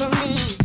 for me.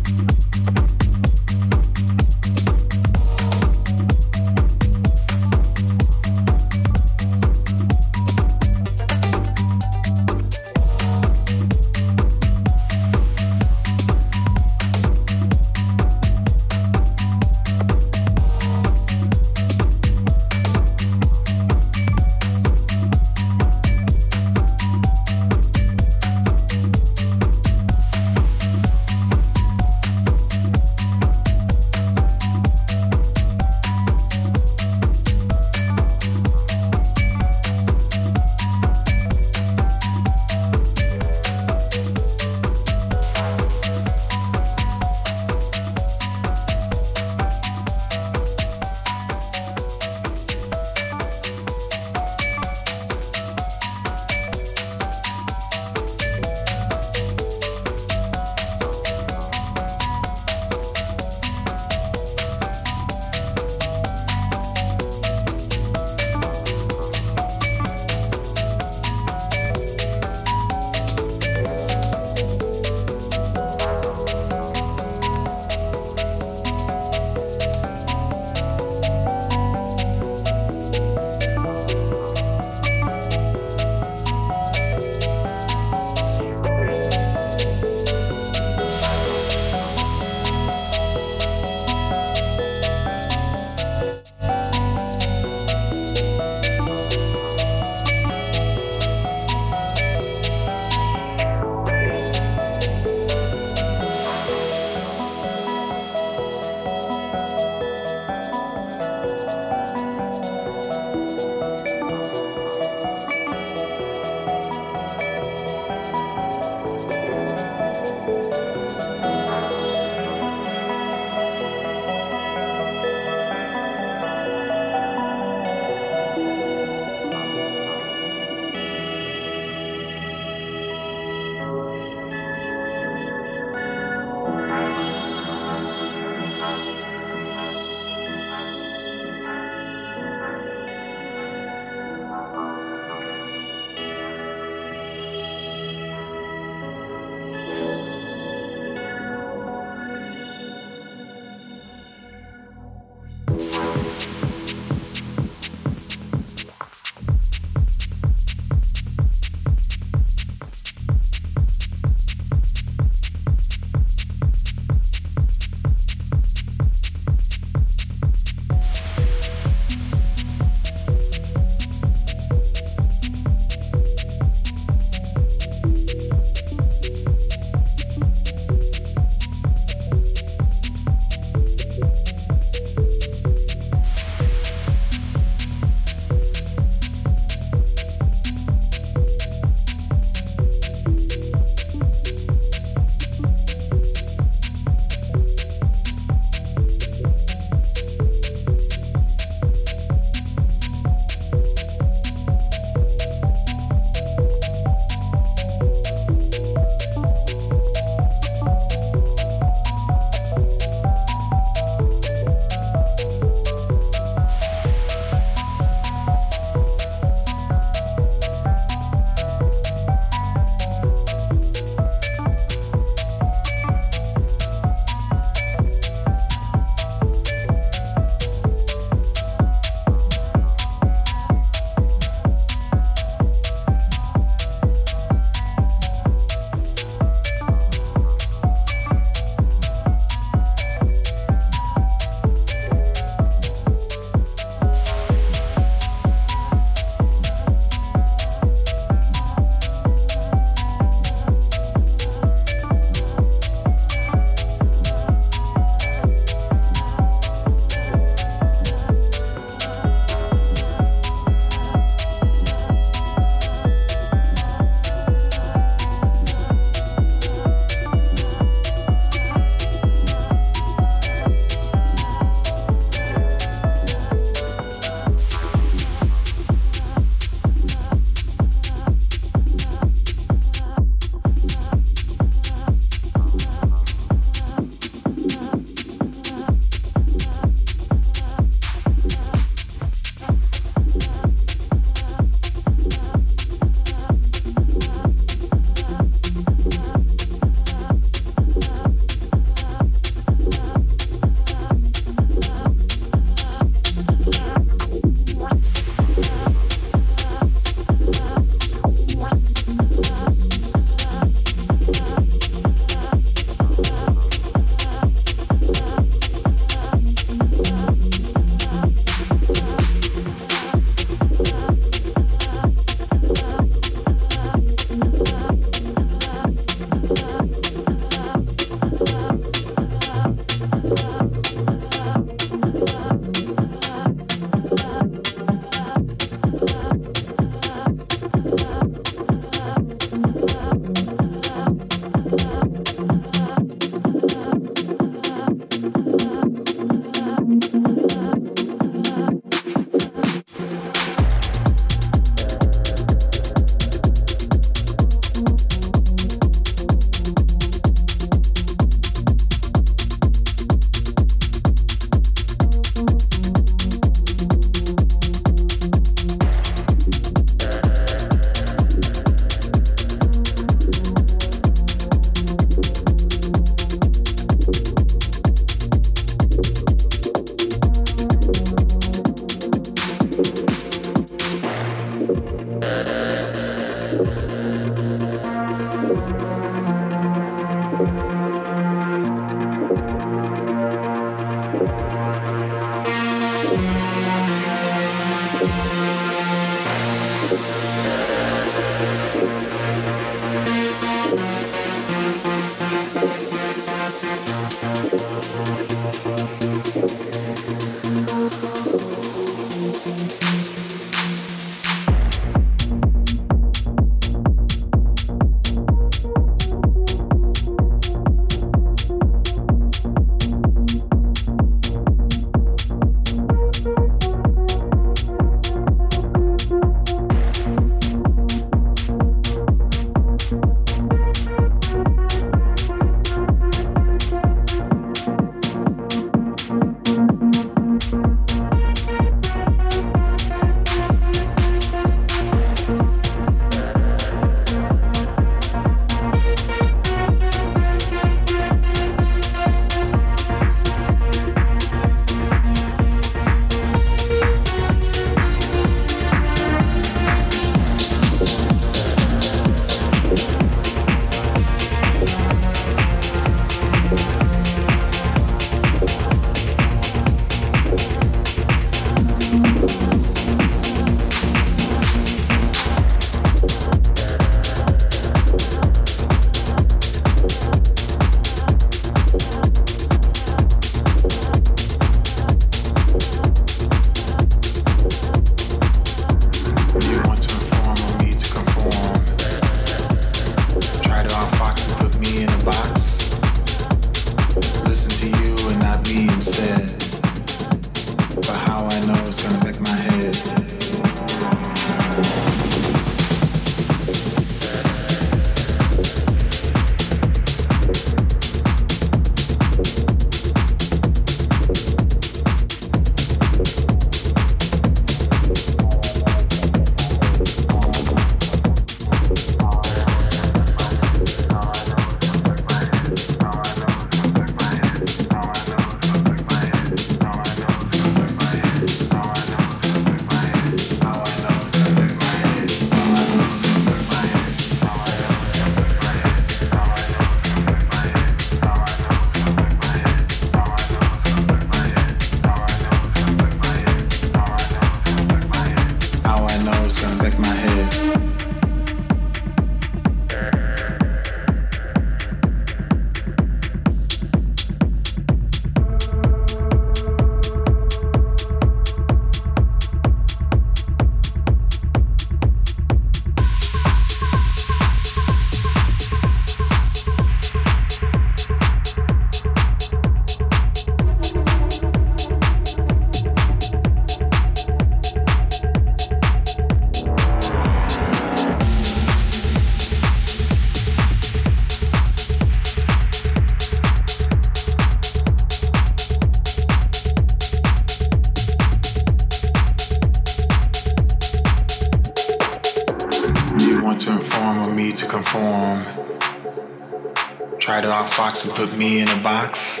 Put me in a box.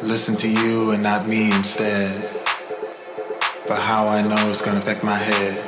Listen to you and not me instead. But how I know it's gonna affect my head.